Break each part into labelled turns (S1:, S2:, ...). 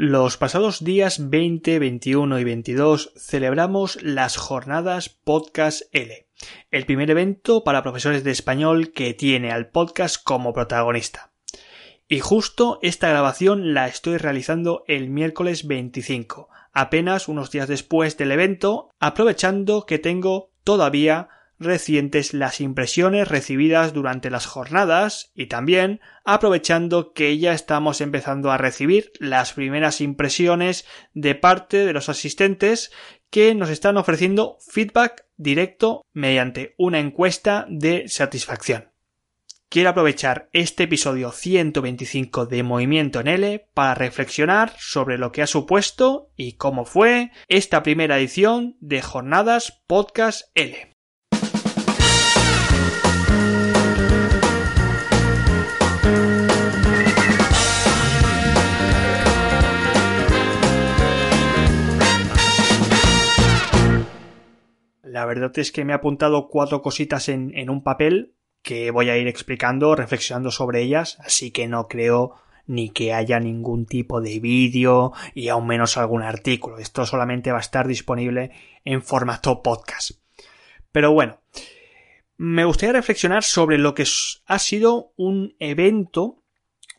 S1: Los pasados días 20, 21 y 22 celebramos las jornadas Podcast L, el primer evento para profesores de español que tiene al podcast como protagonista. Y justo esta grabación la estoy realizando el miércoles 25, apenas unos días después del evento, aprovechando que tengo todavía recientes las impresiones recibidas durante las jornadas y también aprovechando que ya estamos empezando a recibir las primeras impresiones de parte de los asistentes que nos están ofreciendo feedback directo mediante una encuesta de satisfacción. Quiero aprovechar este episodio 125 de Movimiento en L para reflexionar sobre lo que ha supuesto y cómo fue esta primera edición de Jornadas Podcast L. verdad es que me he apuntado cuatro cositas en, un papel que voy a ir explicando, reflexionando sobre ellas, así que no creo ni que haya ningún tipo de vídeo y aún menos algún artículo. Esto solamente va a estar disponible en formato podcast. Pero bueno, me gustaría reflexionar sobre lo que ha sido un evento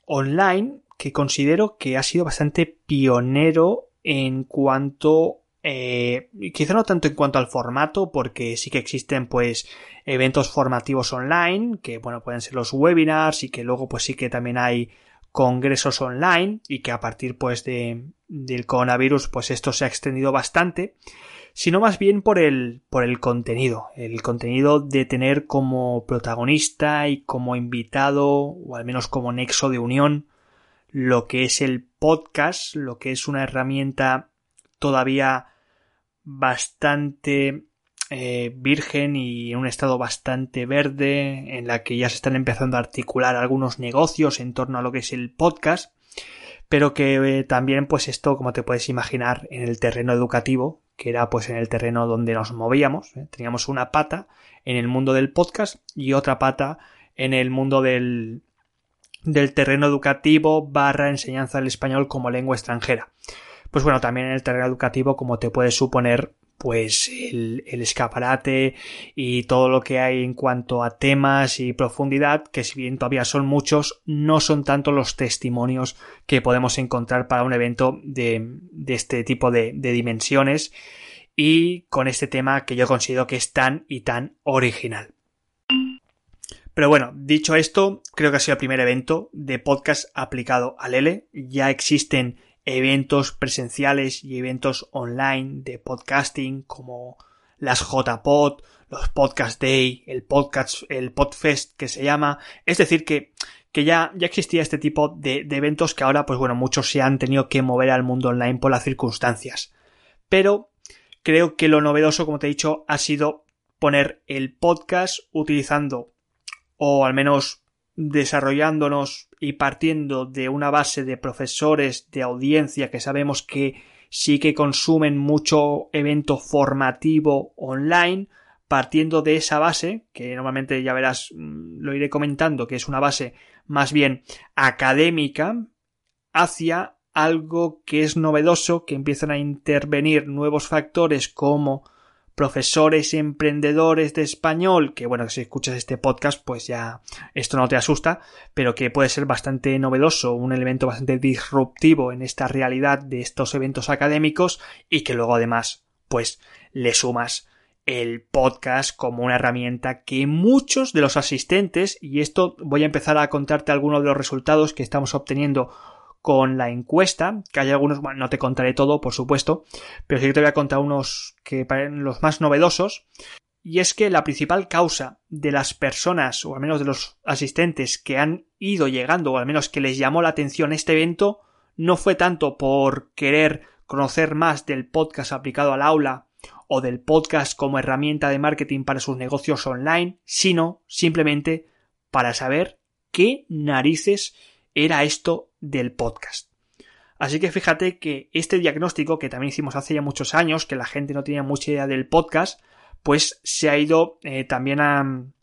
S1: online que considero que ha sido bastante pionero en cuanto eh, quizá no tanto en cuanto al formato, porque sí que existen pues eventos formativos online, que bueno, pueden ser los webinars y que luego pues sí que también hay congresos online y que a partir pues de, del coronavirus pues esto se ha extendido bastante, sino más bien por el, por el contenido, el contenido de tener como protagonista y como invitado o al menos como nexo de unión lo que es el podcast, lo que es una herramienta todavía bastante eh, virgen y en un estado bastante verde, en la que ya se están empezando a articular algunos negocios en torno a lo que es el podcast, pero que eh, también, pues esto, como te puedes imaginar, en el terreno educativo, que era pues en el terreno donde nos movíamos, ¿eh? teníamos una pata en el mundo del podcast y otra pata en el mundo del, del terreno educativo barra enseñanza del español como lengua extranjera. Pues bueno, también en el terreno educativo, como te puedes suponer, pues el, escaparate y todo lo que hay en cuanto a temas y profundidad, que si bien todavía son muchos, no son tanto los testimonios que podemos encontrar para un evento de, de este tipo de, de dimensiones y con este tema que yo considero que es tan y tan original. Pero bueno, dicho esto, creo que ha sido el primer evento de podcast aplicado al L. Ya existen eventos presenciales y eventos online de podcasting como las JPod, los Podcast Day, el podcast, el Podfest que se llama. Es decir, que, que ya, ya existía este tipo de, de eventos que ahora, pues bueno, muchos se han tenido que mover al mundo online por las circunstancias. Pero creo que lo novedoso, como te he dicho, ha sido poner el podcast utilizando o al menos desarrollándonos y partiendo de una base de profesores de audiencia que sabemos que sí que consumen mucho evento formativo online, partiendo de esa base, que normalmente ya verás, mm, lo iré comentando, que es una base más bien académica, hacia algo que es novedoso, que empiezan a intervenir nuevos factores como profesores emprendedores de español, que bueno, si escuchas este podcast, pues ya esto no te asusta, pero que puede ser bastante novedoso, un elemento bastante disruptivo en esta realidad de estos eventos académicos y que luego además, pues le sumas el podcast como una herramienta que muchos de los asistentes, y esto voy a empezar a contarte algunos de los resultados que estamos obteniendo con la encuesta, que hay algunos, bueno, no te contaré todo, por supuesto, pero sí que te voy a contar unos que parecen los más novedosos, y es que la principal causa de las personas, o al menos de los asistentes que han ido llegando, o al menos que les llamó la atención este evento, no fue tanto por querer conocer más del podcast aplicado al aula o del podcast como herramienta de marketing para sus negocios online, sino simplemente para saber qué narices era esto del podcast. Así que fíjate que este diagnóstico que también hicimos hace ya muchos años, que la gente no tenía mucha idea del podcast, pues se ha ido eh, también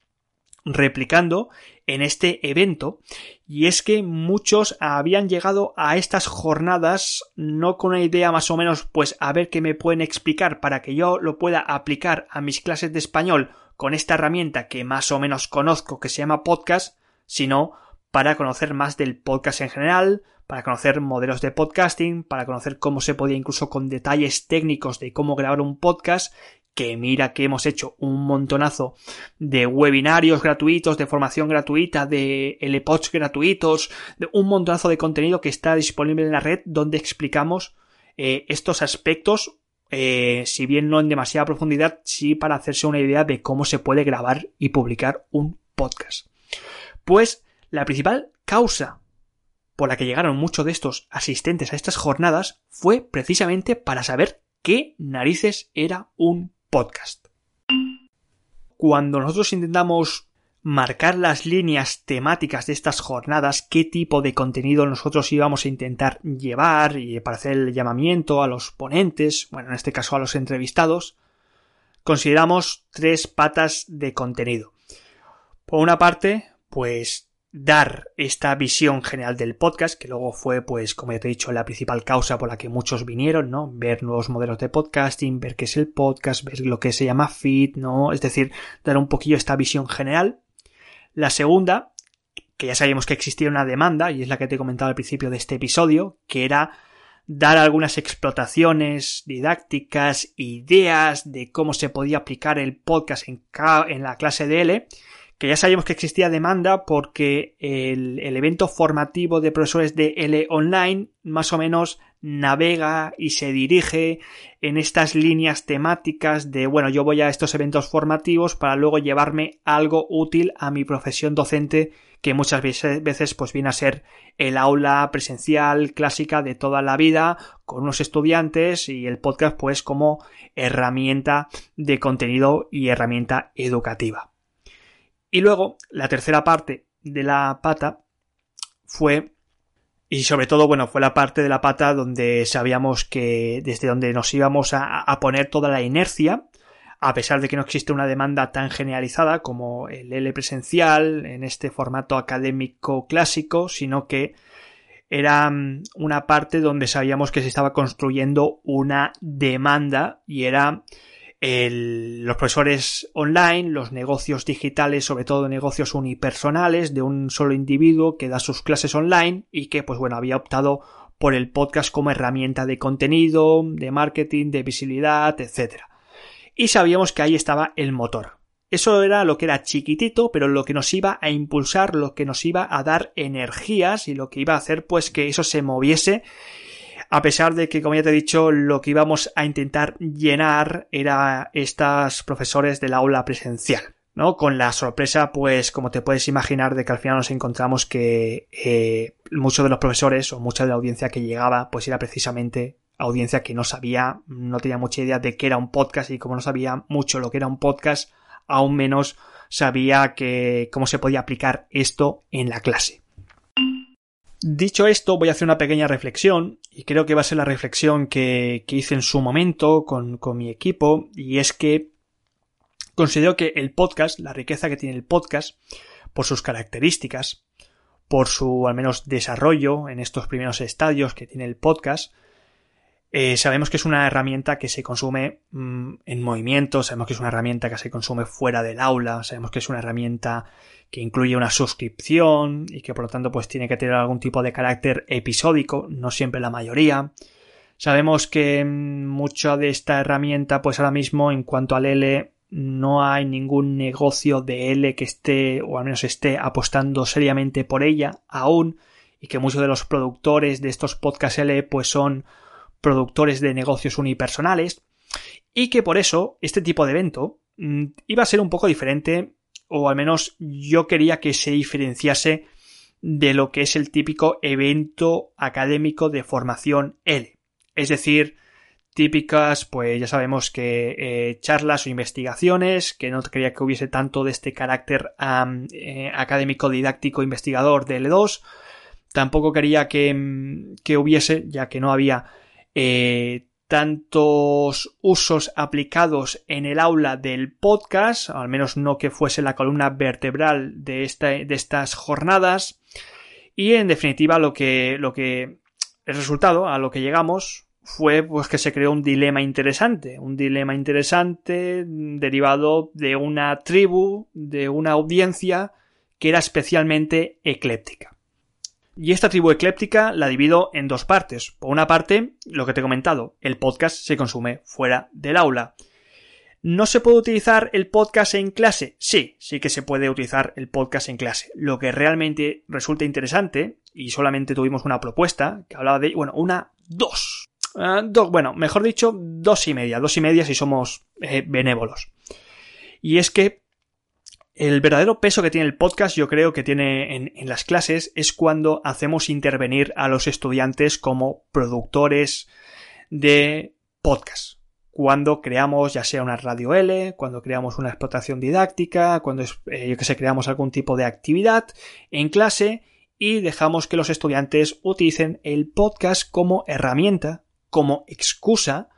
S1: replicando en este evento y es que muchos habían llegado a estas jornadas no con una idea más o menos pues a ver qué me pueden explicar para que yo lo pueda aplicar a mis clases de español con esta herramienta que más o menos conozco que se llama podcast, sino para conocer más del podcast en general, para conocer modelos de podcasting, para conocer cómo se podía incluso con detalles técnicos de cómo grabar un podcast que mira que hemos hecho un montonazo de webinarios gratuitos, de formación gratuita, de LPODs gratuitos, de un montonazo de contenido que está disponible en la red donde explicamos eh, estos aspectos, eh, si bien no en demasiada profundidad, sí para hacerse una idea de cómo se puede grabar y publicar un podcast. Pues la principal causa por la que llegaron muchos de estos asistentes a estas jornadas fue precisamente para saber qué narices era un podcast. Cuando nosotros intentamos marcar las líneas temáticas de estas jornadas, qué tipo de contenido nosotros íbamos a intentar llevar y para hacer el llamamiento a los ponentes, bueno, en este caso a los entrevistados, consideramos tres patas de contenido. Por una parte, pues dar esta visión general del podcast, que luego fue, pues, como ya te he dicho, la principal causa por la que muchos vinieron, ¿no? Ver nuevos modelos de podcasting, ver qué es el podcast, ver lo que se llama feed, ¿no? Es decir, dar un poquillo esta visión general. La segunda, que ya sabíamos que existía una demanda, y es la que te he comentado al principio de este episodio, que era dar algunas explotaciones didácticas, ideas de cómo se podía aplicar el podcast en, en la clase de que ya sabíamos que existía demanda porque el, evento formativo de profesores de L online más o menos navega y se dirige en estas líneas temáticas de bueno yo voy a estos eventos formativos para luego llevarme algo útil a mi profesión docente que muchas veces pues viene a ser el aula presencial clásica de toda la vida con unos estudiantes y el podcast pues como herramienta de contenido y herramienta educativa. Y luego, la tercera parte de la pata fue, y sobre todo, bueno, fue la parte de la pata donde sabíamos que desde donde nos íbamos a, poner toda la inercia, a pesar de que no existe una demanda tan generalizada como el L presencial en este formato académico clásico, sino que era mm, una parte donde sabíamos que se estaba construyendo una demanda y era los profesores online, los negocios digitales, sobre todo negocios unipersonales de un solo individuo que da sus clases online y que, pues bueno, había optado por el podcast como herramienta de contenido, de marketing, de visibilidad, etc. Y sabíamos que ahí estaba el motor. Eso era lo que era chiquitito, pero lo que nos iba a impulsar, lo que nos iba a dar energías y lo que iba a hacer pues que eso se moviese a pesar de que, como ya te he dicho, lo que íbamos a intentar llenar era estas profesores del aula presencial. ¿no? Con la sorpresa, pues, como te puedes imaginar, de que al final nos encontramos que eh, muchos de los profesores o mucha de la audiencia que llegaba, pues era precisamente audiencia que no sabía, no tenía mucha idea de qué era un podcast y como no sabía mucho lo que era un podcast, aún menos sabía que cómo se podía aplicar esto en la clase. Dicho esto, voy a hacer una pequeña reflexión, y creo que va a ser la reflexión que, hice en su momento con, mi equipo, y es que considero que el podcast, la riqueza que tiene el podcast, por sus características, por su al menos desarrollo en estos primeros estadios que tiene el podcast, eh, sabemos que es una herramienta que se consume mm, en movimiento, sabemos que es una herramienta que se consume fuera del aula, sabemos que es una herramienta que incluye una suscripción y que por lo tanto pues tiene que tener algún tipo de carácter episódico, no siempre la mayoría. Sabemos que mm, mucha de esta herramienta pues ahora mismo en cuanto al L no hay ningún negocio de L que esté o al menos esté apostando seriamente por ella aún y que muchos de los productores de estos podcasts L pues son productores de negocios unipersonales y que por eso este tipo de evento mm, iba a ser un poco diferente o al menos yo quería que se diferenciase de lo que es el típico evento académico de formación L. Es decir, típicas, pues ya sabemos que eh, charlas o investigaciones, que no quería que hubiese tanto de este carácter eh, académico didáctico investigador de L2, tampoco quería que, mm, que hubiese, ya que no había eh, tantos usos aplicados en el aula del podcast, al menos no que fuese la columna vertebral de, esta, de estas jornadas. Y en definitiva, lo que, lo que, el resultado a lo que llegamos fue pues que se creó un dilema interesante, un dilema interesante derivado de una tribu, de una audiencia que era especialmente ecléptica. Y esta tribu ecléptica la divido en dos partes. Por una parte, lo que te he comentado, el podcast se consume fuera del aula. ¿No se puede utilizar el podcast en clase? Sí, sí que se puede utilizar el podcast en clase. Lo que realmente resulta interesante, y solamente tuvimos una propuesta que hablaba de, bueno, una, dos. Ah, bueno, mejor dicho, dos y media, dos y media si somos eh, benévolos. Y es que el verdadero peso que tiene el podcast, yo creo que tiene en, las clases, es cuando hacemos intervenir a los estudiantes como productores de podcast. Cuando creamos ya sea una radio L, cuando creamos una explotación didáctica, cuando eh, yo que sé, creamos algún tipo de actividad en clase y dejamos que los estudiantes utilicen el podcast como herramienta, como excusa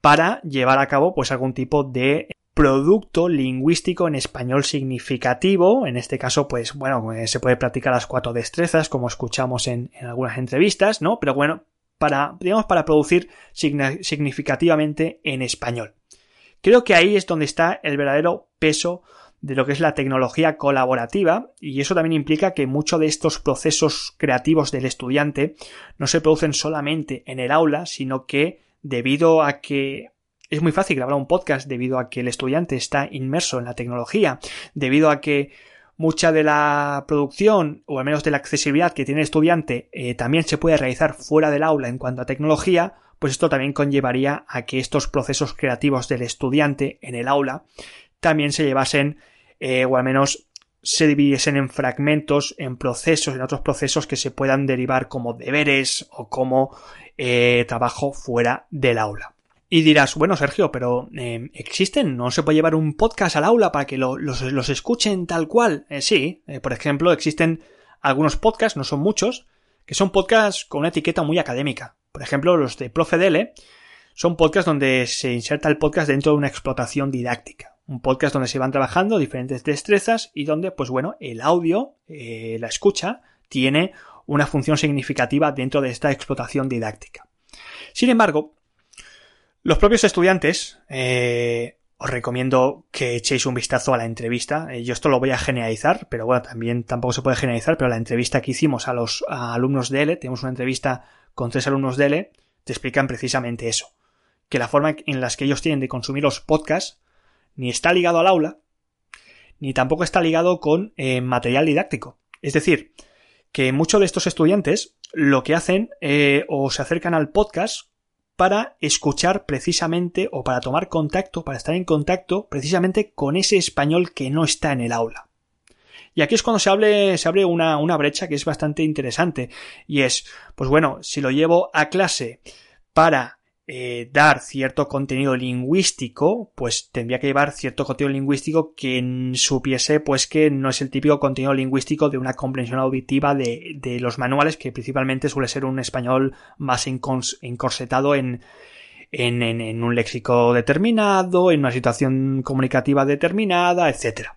S1: para llevar a cabo pues algún tipo de producto lingüístico en español significativo. En este caso, pues bueno, eh, se puede practicar las cuatro destrezas, como escuchamos en, algunas entrevistas, ¿no? Pero bueno, para, digamos, para producir significativamente en español. Creo que ahí es donde está el verdadero peso de lo que es la tecnología colaborativa y eso también implica que muchos de estos procesos creativos del estudiante no se producen solamente en el aula, sino que debido a que es muy fácil grabar un podcast debido a que el estudiante está inmerso en la tecnología, debido a que mucha de la producción o al menos de la accesibilidad que tiene el estudiante eh, también se puede realizar fuera del aula en cuanto a tecnología, pues esto también conllevaría a que estos procesos creativos del estudiante en el aula también se llevasen eh, o al menos se dividiesen en fragmentos, en procesos, en otros procesos que se puedan derivar como deberes o como eh, trabajo fuera del aula. Y dirás, bueno, Sergio, pero eh, ¿existen? ¿No se puede llevar un podcast al aula para que los, escuchen tal cual? Eh, sí, eh, por ejemplo, existen algunos podcasts, no son muchos, que son podcasts con una etiqueta muy académica. Por ejemplo, los de Profe son podcasts donde se inserta el podcast dentro de una explotación didáctica. Un podcast donde se van trabajando diferentes destrezas y donde, pues bueno, el audio, la escucha, tiene una función significativa dentro de esta explotación didáctica. Sin embargo, los propios estudiantes, eh, os recomiendo que echéis un vistazo a la entrevista. Eh, yo esto lo voy a generalizar, pero bueno, también tampoco se puede generalizar, pero la entrevista que hicimos a los alumnos de L, tenemos una entrevista con tres alumnos de L, te explican precisamente eso. Que la forma en la que ellos tienen de consumir los podcasts ni está ligado al aula, ni tampoco está ligado con eh, material didáctico. Es decir, que muchos de estos estudiantes lo que hacen o se acercan al podcast para escuchar precisamente o para tomar contacto, para estar en contacto precisamente con ese español que no está en el aula. Y aquí es cuando se, hable, se abre una, una brecha que es bastante interesante y es, pues bueno, si lo llevo a clase para eh, dar cierto contenido lingüístico, pues tendría que llevar cierto contenido lingüístico que supiese pues que no es el típico contenido lingüístico de una comprensión auditiva de, de los manuales, que principalmente suele ser un español más encorsetado en, en, en, un léxico determinado, en una situación comunicativa determinada, etcétera.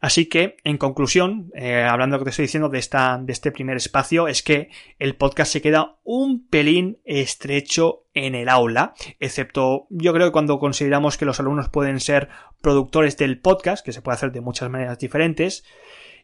S1: Así que, en conclusión, eh, hablando de lo que te estoy diciendo de, esta, de este primer espacio, es que el podcast se queda un pelín estrecho en el aula, excepto yo creo que cuando consideramos que los alumnos pueden ser productores del podcast, que se puede hacer de muchas maneras diferentes,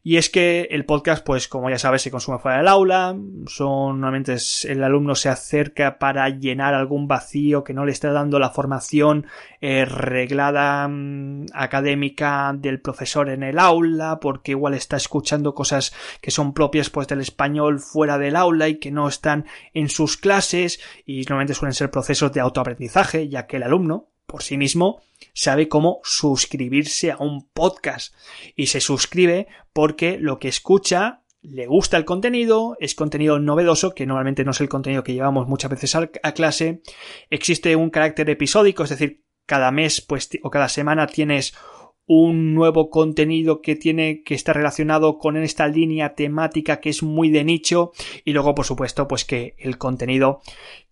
S1: y es que el podcast, pues como ya sabes, se consume fuera del aula, son normalmente el alumno se acerca para llenar algún vacío que no le está dando la formación eh, reglada mm, académica del profesor en el aula, porque igual está escuchando cosas que son propias pues del español fuera del aula y que no están en sus clases y normalmente suelen ser procesos de autoaprendizaje, ya que el alumno por sí mismo sabe cómo suscribirse a un podcast. Y se suscribe porque lo que escucha le gusta el contenido, es contenido novedoso, que normalmente no es el contenido que llevamos muchas veces a, clase, existe un carácter episódico, es decir, cada mes pues, o cada semana tienes un nuevo contenido que tiene que estar relacionado con esta línea temática que es muy de nicho. Y luego por supuesto pues que el contenido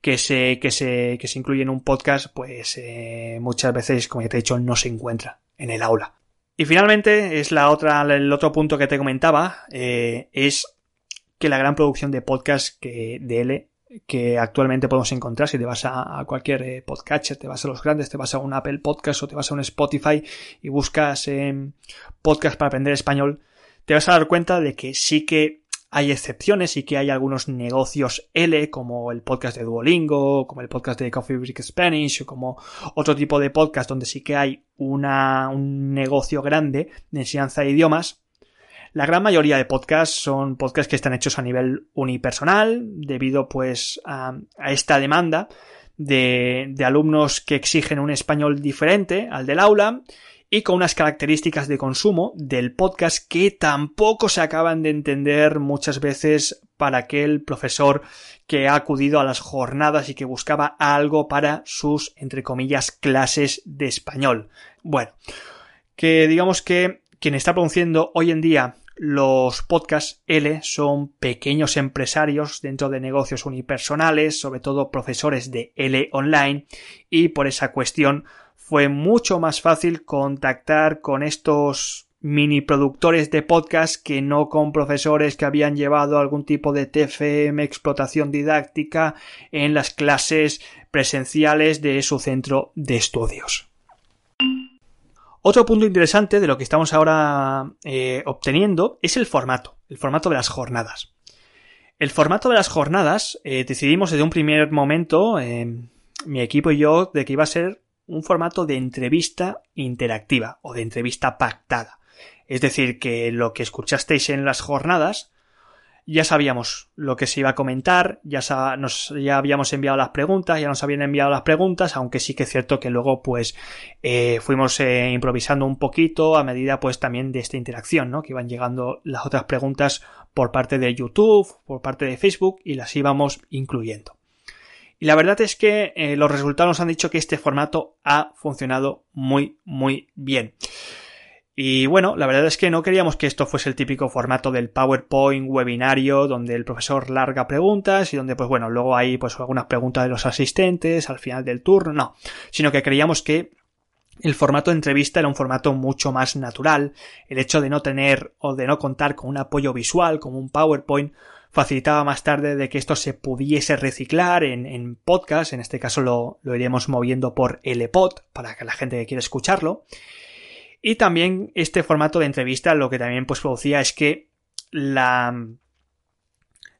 S1: que se que se que se incluye en un podcast pues eh, muchas veces como ya te he dicho no se encuentra en el aula. Y finalmente es la otra el otro punto que te comentaba eh, es que la gran producción de podcast que de que actualmente podemos encontrar si te vas a, cualquier eh, podcatcher, te vas a los grandes, te vas a un Apple Podcast o te vas a un Spotify y buscas eh, podcast para aprender español, te vas a dar cuenta de que sí que hay excepciones y que hay algunos negocios L como el podcast de Duolingo, como el podcast de Coffee Break Spanish o como otro tipo de podcast donde sí que hay una, un negocio grande de enseñanza de idiomas la gran mayoría de podcasts son podcasts que están hechos a nivel unipersonal, debido pues a, esta demanda de, de alumnos que exigen un español diferente al del aula y con unas características de consumo del podcast que tampoco se acaban de entender muchas veces para aquel profesor que ha acudido a las jornadas y que buscaba algo para sus, entre comillas, clases de español. Bueno, que digamos que quien está produciendo hoy en día los podcasts L son pequeños empresarios dentro de negocios unipersonales, sobre todo profesores de L online, y por esa cuestión fue mucho más fácil contactar con estos mini productores de podcast que no con profesores que habían llevado algún tipo de TFM explotación didáctica en las clases presenciales de su centro de estudios. Otro punto interesante de lo que estamos ahora eh, obteniendo es el formato, el formato de las jornadas. El formato de las jornadas eh, decidimos desde un primer momento, mi equipo y yo, de que iba a ser un formato de entrevista interactiva o de entrevista pactada. Es decir, que lo que escuchasteis en las jornadas ya sabíamos lo que se iba a comentar, ya, nos, ya habíamos enviado las preguntas, ya nos habían enviado las preguntas, aunque sí que es cierto que luego pues eh, fuimos eh, improvisando un poquito a medida pues también de esta interacción, ¿no? Que iban llegando las otras preguntas por parte de YouTube, por parte de Facebook y las íbamos incluyendo. Y la verdad es que eh, los resultados han dicho que este formato ha funcionado muy muy bien. Y bueno, la verdad es que no queríamos que esto fuese el típico formato del PowerPoint webinario donde el profesor larga preguntas y donde pues bueno, luego hay pues algunas preguntas de los asistentes al final del turno, no, sino que creíamos que el formato de entrevista era un formato mucho más natural, el hecho de no tener o de no contar con un apoyo visual como un PowerPoint facilitaba más tarde de que esto se pudiese reciclar en, en podcast, en este caso lo, lo iremos moviendo por LPod para que la gente que quiera escucharlo y también este formato de entrevista lo que también pues producía es que la,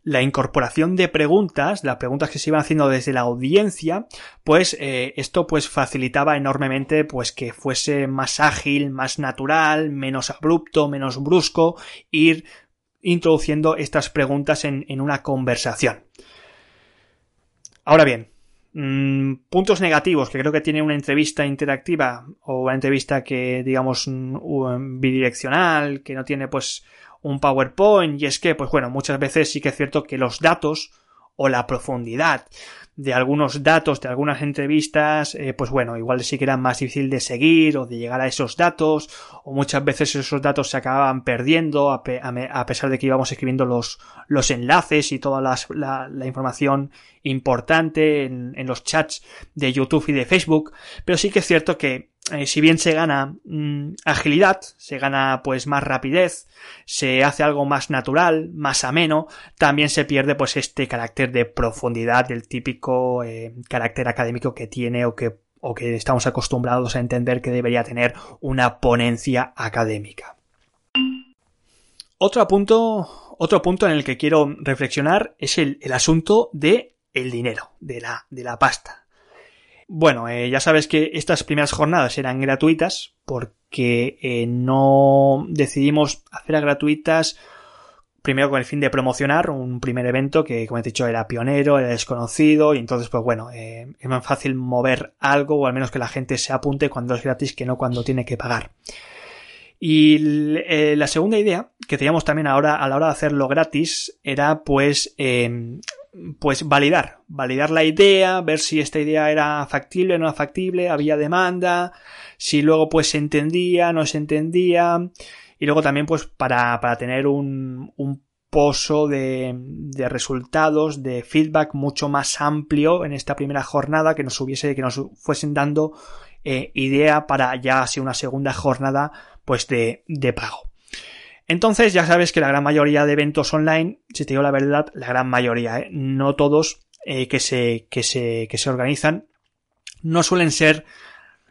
S1: la incorporación de preguntas, las preguntas que se iban haciendo desde la audiencia, pues eh, esto pues facilitaba enormemente pues que fuese más ágil, más natural, menos abrupto, menos brusco, ir introduciendo estas preguntas en, en una conversación. Ahora bien, puntos negativos que creo que tiene una entrevista interactiva o una entrevista que digamos mm, bidireccional, que no tiene pues un PowerPoint y es que pues bueno, muchas veces sí que es cierto que los datos o la profundidad de algunos datos de algunas entrevistas, eh, pues bueno, igual sí que era más difícil de seguir o de llegar a esos datos, o muchas veces esos datos se acababan perdiendo a, pesar de que íbamos escribiendo los, los enlaces y toda la, información importante en, en los chats de YouTube y de Facebook, pero sí que es cierto que eh, si bien se gana mm, agilidad, se gana pues más rapidez, se hace algo más natural, más ameno, también se pierde pues este carácter de profundidad del típico eh, carácter académico que tiene o que, o que estamos acostumbrados a entender que debería tener una ponencia académica. Otro punto, otro punto en el que quiero reflexionar es el, el asunto de el dinero, de la, de la pasta. Bueno, eh, ya sabes que estas primeras jornadas eran gratuitas porque eh, no decidimos hacerlas gratuitas primero con el fin de promocionar un primer evento que, como he dicho, era pionero, era desconocido y entonces, pues bueno, eh, es más fácil mover algo o al menos que la gente se apunte cuando es gratis que no cuando tiene que pagar. Y la segunda idea que teníamos también ahora a la hora de hacerlo gratis era pues pues validar, validar la idea, ver si esta idea era factible no factible, había demanda, si luego pues se entendía, no se entendía, y luego también pues para, para tener un, un pozo de, de, resultados, de feedback mucho más amplio en esta primera jornada que nos hubiese, que nos fuesen dando eh, idea para ya así una segunda jornada pues de, de pago. Entonces ya sabes que la gran mayoría de eventos online, si te digo la verdad, la gran mayoría, ¿eh? no todos eh, que, se, que, se, que se organizan, no suelen ser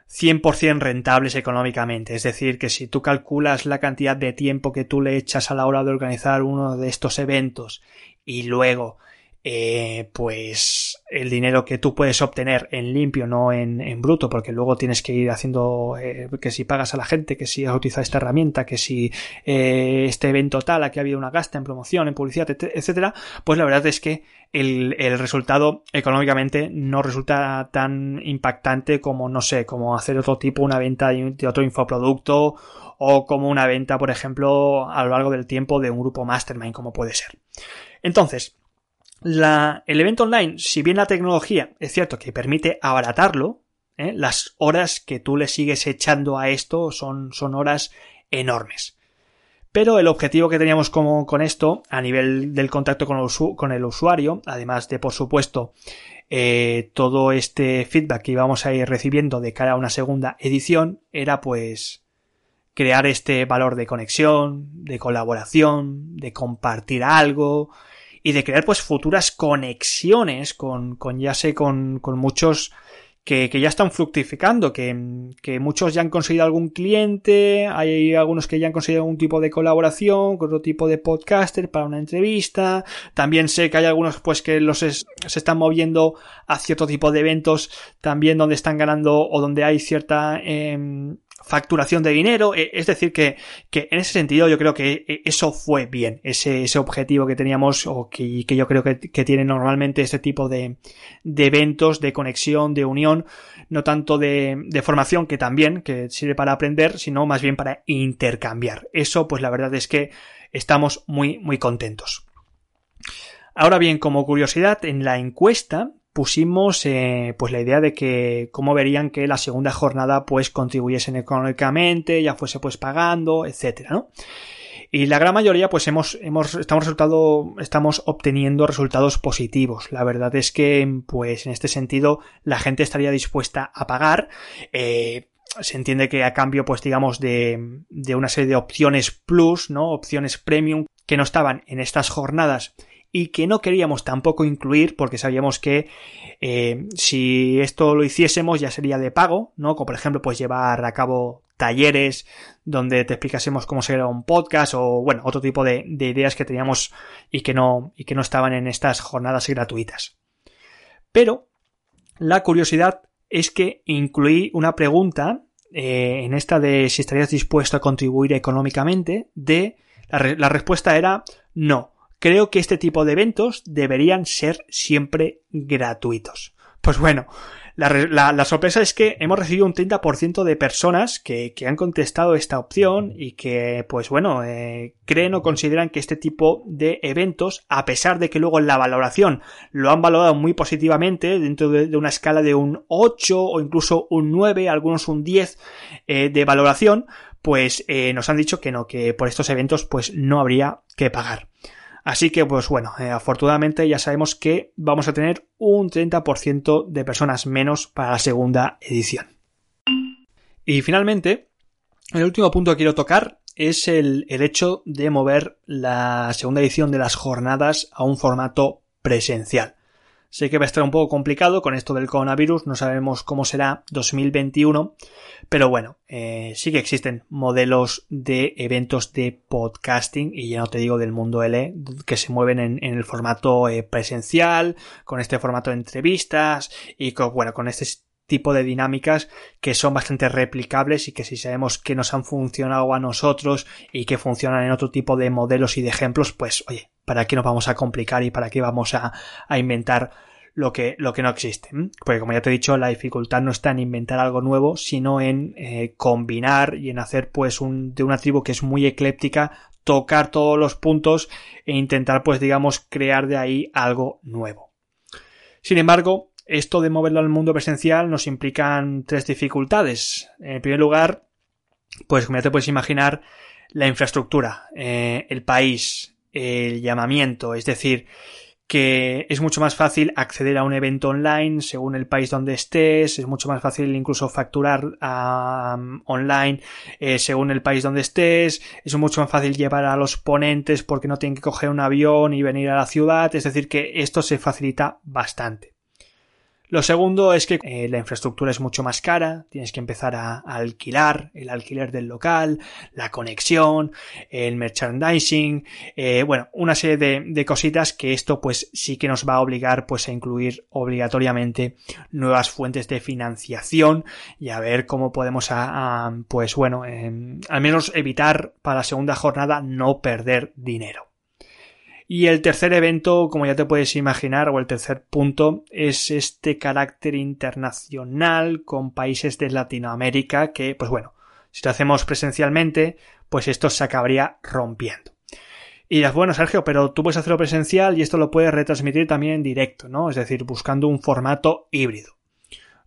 S1: 100% rentables económicamente. Es decir, que si tú calculas la cantidad de tiempo que tú le echas a la hora de organizar uno de estos eventos y luego eh, pues el dinero que tú puedes obtener en limpio, no en, en bruto, porque luego tienes que ir haciendo eh, que si pagas a la gente, que si has utilizado esta herramienta, que si eh, este evento tal, aquí ha habido una gasta en promoción, en publicidad, etcétera, pues la verdad es que el, el resultado económicamente no resulta tan impactante como, no sé, como hacer otro tipo, una venta de otro infoproducto o como una venta, por ejemplo, a lo largo del tiempo de un grupo mastermind, como puede ser. Entonces, la, el evento online, si bien la tecnología es cierto que permite abaratarlo, ¿eh? las horas que tú le sigues echando a esto son, son horas enormes. Pero el objetivo que teníamos como, con esto, a nivel del contacto con el, usuario, además de, por supuesto, eh, todo este feedback que íbamos a ir recibiendo de cara a una segunda edición, era pues crear este valor de conexión, de colaboración, de compartir algo, y de crear pues futuras conexiones con, con ya sé, con, con muchos que, que, ya están fructificando, que, que, muchos ya han conseguido algún cliente, hay algunos que ya han conseguido algún tipo de colaboración con otro tipo de podcaster para una entrevista, también sé que hay algunos pues que los se están moviendo a cierto tipo de eventos también donde están ganando o donde hay cierta eh, facturación de dinero. E, es decir, que, que, en ese sentido yo creo que e, eso fue bien, ese, ese objetivo que teníamos o que, que yo creo que, que, tiene normalmente este tipo de, de eventos, de conexión, de unión, no tanto de, de formación, que también, que sirve para aprender, sino más bien para intercambiar. Eso, pues la verdad es que estamos muy, muy contentos. Ahora bien, como curiosidad, en la encuesta pusimos eh, pues la idea de que cómo verían que la segunda jornada pues contribuyesen económicamente, ya fuese pues pagando, etcétera, ¿no? Y la gran mayoría pues hemos, hemos, estamos resultado, estamos obteniendo resultados positivos. La verdad es que pues en este sentido la gente estaría dispuesta a pagar, eh, se entiende que a cambio, pues digamos, de, de, una serie de opciones plus, ¿no? Opciones premium que no estaban en estas jornadas y que no queríamos tampoco incluir porque sabíamos que eh, si esto lo hiciésemos ya sería de pago, ¿no? Como por ejemplo pues llevar a cabo talleres donde te explicásemos cómo se un podcast o bueno, otro tipo de, de, ideas que teníamos y que no y que no estaban en estas jornadas gratuitas. Pero la curiosidad es que incluí una pregunta eh, en esta de si estarías dispuesto a contribuir económicamente de la respuesta era no creo que este tipo de eventos deberían ser siempre gratuitos. Pues bueno, la, sorpresa es que hemos recibido un 30% de personas que, han contestado esta opción y que, pues bueno, eh, creen o consideran que este tipo de eventos, a pesar de que luego en la valoración lo han valorado muy positivamente, dentro de, de una escala de un 8 o incluso un 9, algunos un 10 eh, de valoración, pues eh, nos han dicho que no, que por estos eventos pues no habría que pagar. Así que, pues bueno, eh, afortunadamente ya sabemos que vamos a tener un 30% de personas menos para la segunda edición. Y finalmente, el último punto que quiero tocar es el, el hecho de mover la segunda edición de las jornadas a un formato presencial. Sé que va a estar un poco complicado con esto del coronavirus, no sabemos cómo será 2021, pero bueno, eh, sí que existen modelos de eventos de podcasting, y ya no te digo del mundo L, que se mueven en, el formato eh, presencial, con este formato de entrevistas, y con, bueno, con este tipo de dinámicas que son bastante replicables y que si sabemos que nos han funcionado a nosotros y que funcionan en otro tipo de modelos y de ejemplos, pues oye, ¿para qué nos vamos a complicar y para qué vamos a, a inventar lo que, lo que no existe? Porque como ya te he dicho, la dificultad no está en inventar algo nuevo, sino en eh, combinar y en hacer pues un, de una tribu que es muy ecléptica tocar todos los puntos e intentar pues digamos crear de ahí algo nuevo. Sin embargo, esto de moverlo al mundo presencial nos implican tres dificultades. En primer lugar, pues como ya te puedes imaginar, la infraestructura, eh, el país, el llamamiento, es decir, que es mucho más fácil acceder a un evento online según el país donde estés, es mucho más fácil incluso facturar online eh, según el país donde estés, es mucho más fácil llevar a los ponentes porque no tienen que coger un avión y venir a la ciudad, es decir, que esto se facilita bastante. Lo segundo es que eh, la infraestructura es mucho más cara, tienes que empezar a, alquilar, el alquiler del local, la conexión, el merchandising, eh, bueno, una serie de, cositas que esto pues sí que nos va a obligar pues a incluir obligatoriamente nuevas fuentes de financiación y a ver cómo podemos pues bueno, em, al menos evitar para la segunda jornada no perder dinero. Y el tercer evento, como ya te puedes imaginar, o el tercer punto, es este carácter internacional con países de Latinoamérica que, pues bueno, si lo hacemos presencialmente, pues esto se acabaría rompiendo. Y dirás, bueno, Sergio, pero tú puedes hacerlo presencial y esto lo puedes retransmitir también en directo, ¿no? Es decir, buscando un formato híbrido.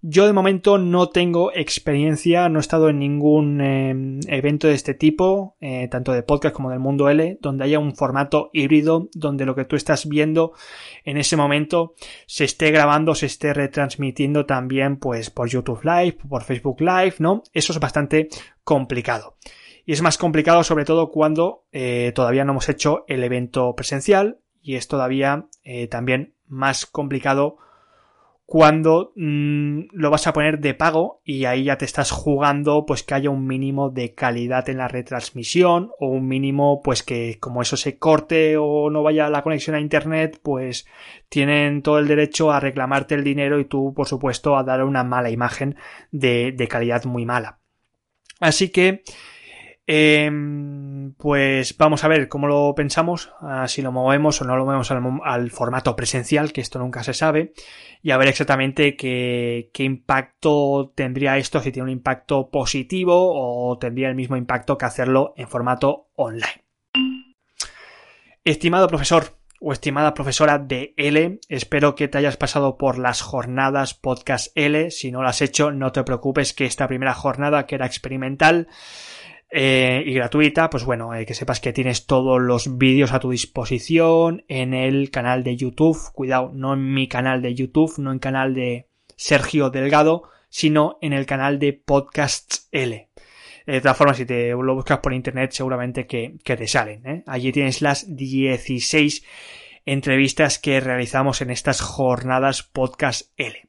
S1: Yo de momento no tengo experiencia, no he estado en ningún em, evento de este tipo, eh, tanto de podcast como del mundo L, donde haya un formato híbrido, donde lo que tú estás viendo en ese momento se esté grabando, se esté retransmitiendo también pues por YouTube Live, por Facebook Live, ¿no? Eso es bastante complicado. Y es más complicado sobre todo cuando eh, todavía no hemos hecho el evento presencial y es todavía eh, también más complicado cuando mm, lo vas a poner de pago y ahí ya te estás jugando pues que haya un mínimo de calidad en la retransmisión o un mínimo pues que como eso se corte o no vaya la conexión a internet pues tienen todo el derecho a reclamarte el dinero y tú por supuesto a dar una mala imagen de, de calidad muy mala. Así que Em, pues vamos a ver cómo lo pensamos, si lo movemos o no lo movemos al, formato presencial, que esto nunca se sabe, y a ver exactamente qué, qué, impacto tendría esto, si tiene un impacto positivo o tendría el mismo impacto que hacerlo en formato online. Estimado profesor o estimada profesora de L, espero que te hayas pasado por las jornadas podcast L. Si no lo has hecho, no te preocupes que esta primera jornada, que era experimental, eh, y gratuita, pues bueno, eh, que sepas que tienes todos los vídeos a tu disposición en el canal de YouTube. Cuidado, no en mi canal de YouTube, no en canal de Sergio Delgado, sino en el canal de Podcasts L. De todas formas, si te lo buscas por internet, seguramente que, que te salen. ¿eh? Allí tienes las 16 entrevistas que realizamos en estas jornadas Podcast L.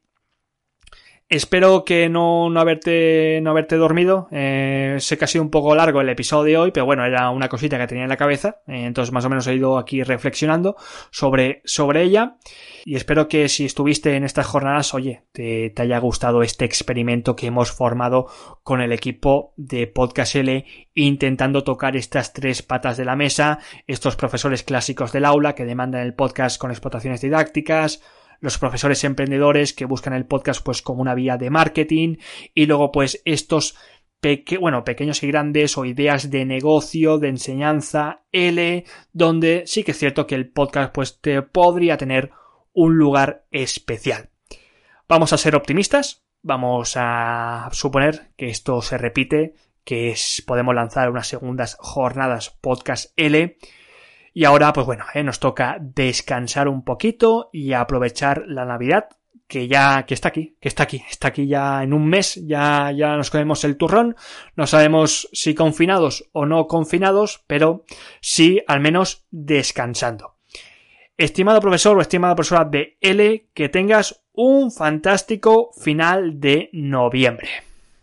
S1: Espero que no, no, haberte, no haberte dormido. Eh, sé que ha sido un poco largo el episodio de hoy, pero bueno, era una cosita que tenía en la cabeza. Eh, entonces más o menos he ido aquí reflexionando sobre, sobre ella. Y espero que si estuviste en estas jornadas, oye, te, te haya gustado este experimento que hemos formado con el equipo de Podcast L, intentando tocar estas tres patas de la mesa, estos profesores clásicos del aula que demandan el podcast con explotaciones didácticas, los profesores emprendedores que buscan el podcast pues como una vía de marketing. Y luego pues estos bueno, pequeños y grandes o ideas de negocio, de enseñanza L, donde sí que es cierto que el podcast pues te podría tener un lugar especial. Vamos a ser optimistas, vamos a suponer que esto se repite, que podemos lanzar unas segundas jornadas podcast L y ahora, pues bueno, eh, nos toca descansar un poquito y aprovechar la Navidad que ya, que está aquí, que está aquí, está aquí ya en un mes, ya, ya nos comemos el turrón, no sabemos si confinados o no confinados, pero sí al menos descansando. Estimado profesor o estimada profesora de L, que tengas un fantástico final de noviembre.